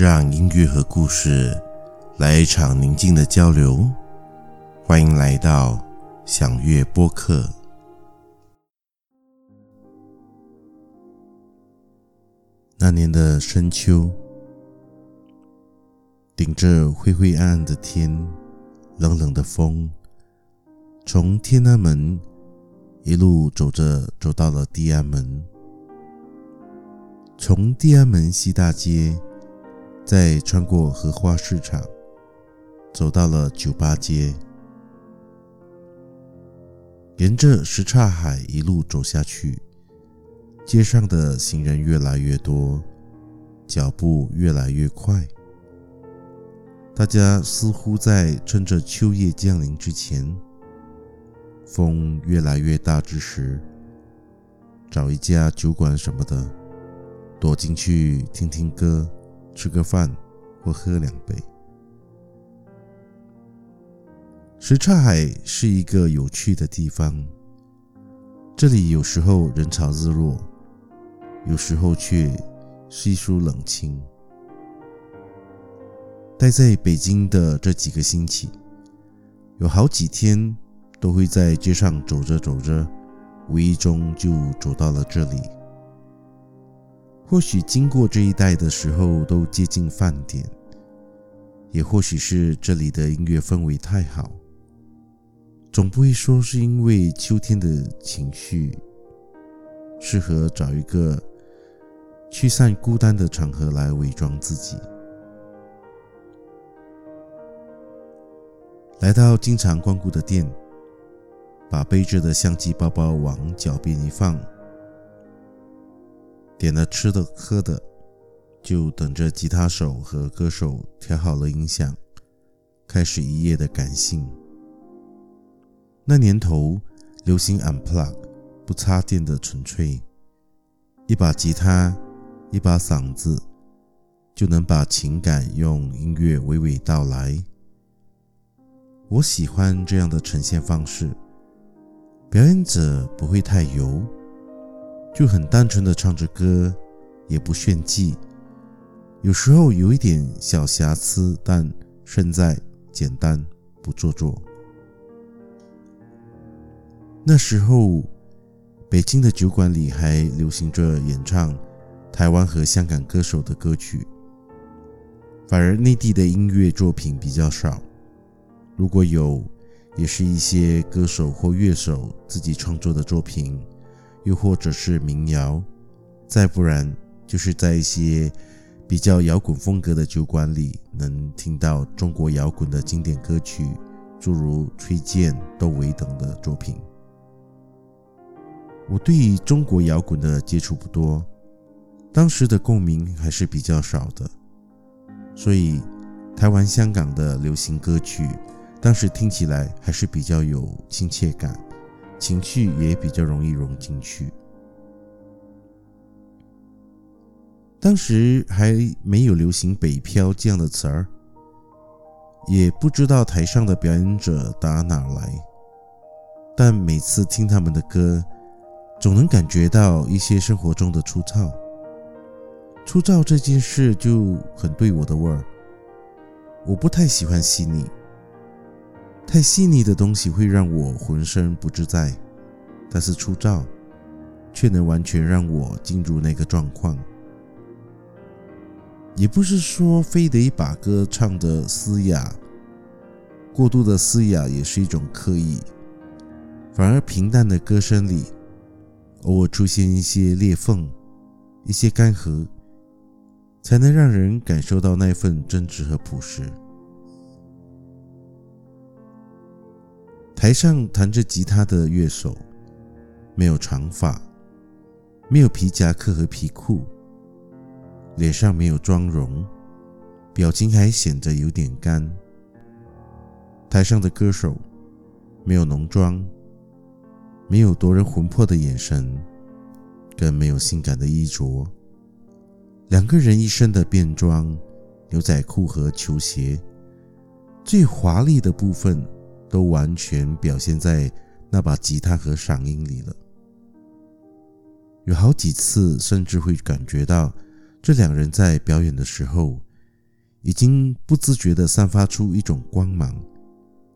让音乐和故事来一场宁静的交流。欢迎来到享乐播客。那年的深秋，顶着灰灰暗暗的天，冷冷的风，从天安门一路走着，走到了地安门。从地安门西大街，再穿过荷花市场，走到了酒吧街，沿着什刹海一路走下去，街上的行人越来越多，脚步越来越快，大家似乎在趁着秋夜降临之前，风越来越大之时，找一家酒馆什么的。躲进去听听歌，吃个饭或喝两杯。什刹海是一个有趣的地方，这里有时候人潮日落，有时候却稀疏冷清。待在北京的这几个星期，有好几天都会在街上走着走着，无意中就走到了这里。或许经过这一带的时候都接近饭点，也或许是这里的音乐氛围太好，总不会说是因为秋天的情绪，适合找一个驱散孤单的场合来伪装自己。来到经常光顾的店，把背着的相机包包往脚边一放。点了吃的喝的，就等着吉他手和歌手调好了音响，开始一夜的感性。那年头流行 unplug，不插电的纯粹，一把吉他，一把嗓子，就能把情感用音乐娓娓道来。我喜欢这样的呈现方式，表演者不会太油。就很单纯的唱着歌，也不炫技，有时候有一点小瑕疵，但胜在简单不做作。那时候，北京的酒馆里还流行着演唱台湾和香港歌手的歌曲，反而内地的音乐作品比较少。如果有，也是一些歌手或乐手自己创作的作品。又或者是民谣，再不然就是在一些比较摇滚风格的酒馆里，能听到中国摇滚的经典歌曲，诸如崔健、窦唯等的作品。我对于中国摇滚的接触不多，当时的共鸣还是比较少的，所以台湾、香港的流行歌曲，当时听起来还是比较有亲切感。情绪也比较容易融进去。当时还没有流行“北漂”这样的词儿，也不知道台上的表演者打哪来，但每次听他们的歌，总能感觉到一些生活中的粗糙。粗糙这件事就很对我的味儿，我不太喜欢细腻。太细腻的东西会让我浑身不自在，但是粗糙却能完全让我进入那个状况。也不是说非得把歌唱得嘶哑，过度的嘶哑也是一种刻意。反而平淡的歌声里，偶尔出现一些裂缝，一些干涸，才能让人感受到那份真挚和朴实。台上弹着吉他的乐手，没有长发，没有皮夹克和皮裤，脸上没有妆容，表情还显得有点干。台上的歌手，没有浓妆，没有夺人魂魄的眼神，更没有性感的衣着。两个人一身的便装，牛仔裤和球鞋，最华丽的部分。都完全表现在那把吉他和嗓音里了。有好几次，甚至会感觉到这两人在表演的时候，已经不自觉地散发出一种光芒，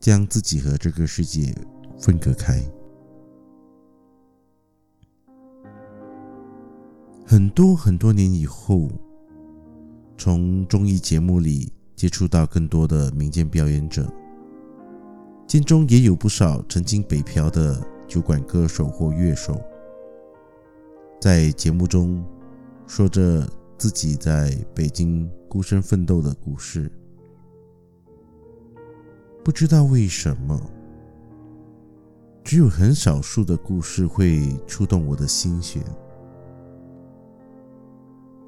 将自己和这个世界分隔开。很多很多年以后，从综艺节目里接触到更多的民间表演者，间中也有不少曾经北漂的酒馆歌手或乐手，在节目中说着自己在北京孤身奋斗的故事。不知道为什么，只有很少数的故事会触动我的心弦。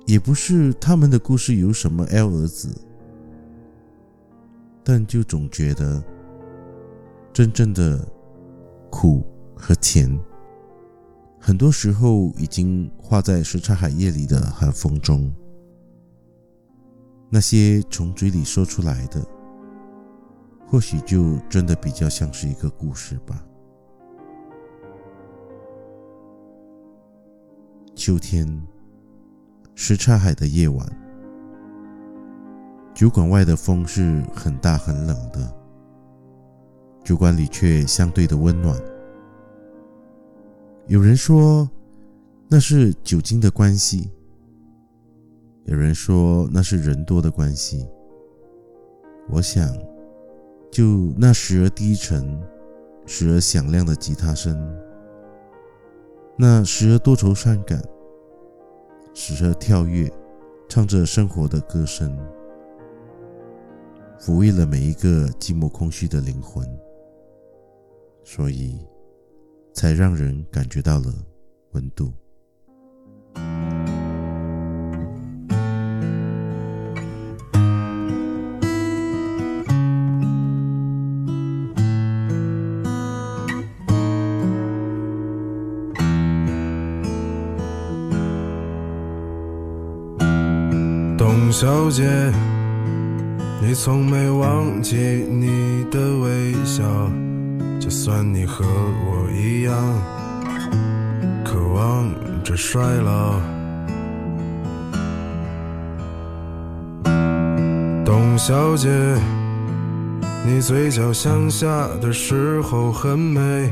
也不是他们的故事有什么 L 儿子，但就总觉得真正的苦和甜，很多时候已经化在什刹海夜里的寒风中。那些从嘴里说出来的，或许就真的比较像是一个故事吧。秋天。什刹海的夜晚，酒馆外的风是很大很冷的，酒馆里却相对的温暖。有人说那是酒精的关系，有人说那是人多的关系。我想，就那时而低沉、时而响亮的吉他声，那时而多愁善感。时而跳跃，唱着生活的歌声，抚慰了每一个寂寞空虚的灵魂，所以才让人感觉到了温度。董小姐，你从没忘记你的微笑，就算你和我一样，渴望着衰老。董小姐，你嘴角向下的时候很美，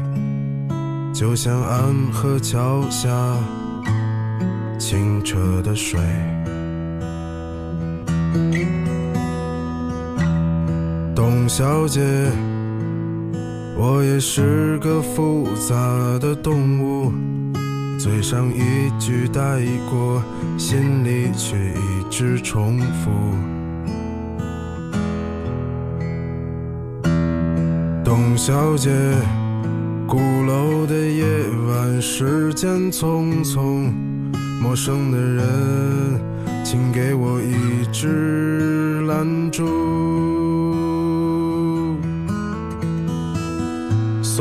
就像安河桥下清澈的水。董小姐，我也是个复杂的动物，嘴上一句带过，心里却一直重复。董小姐，鼓楼的夜晚，时间匆匆，陌生的人。请给我一支兰州，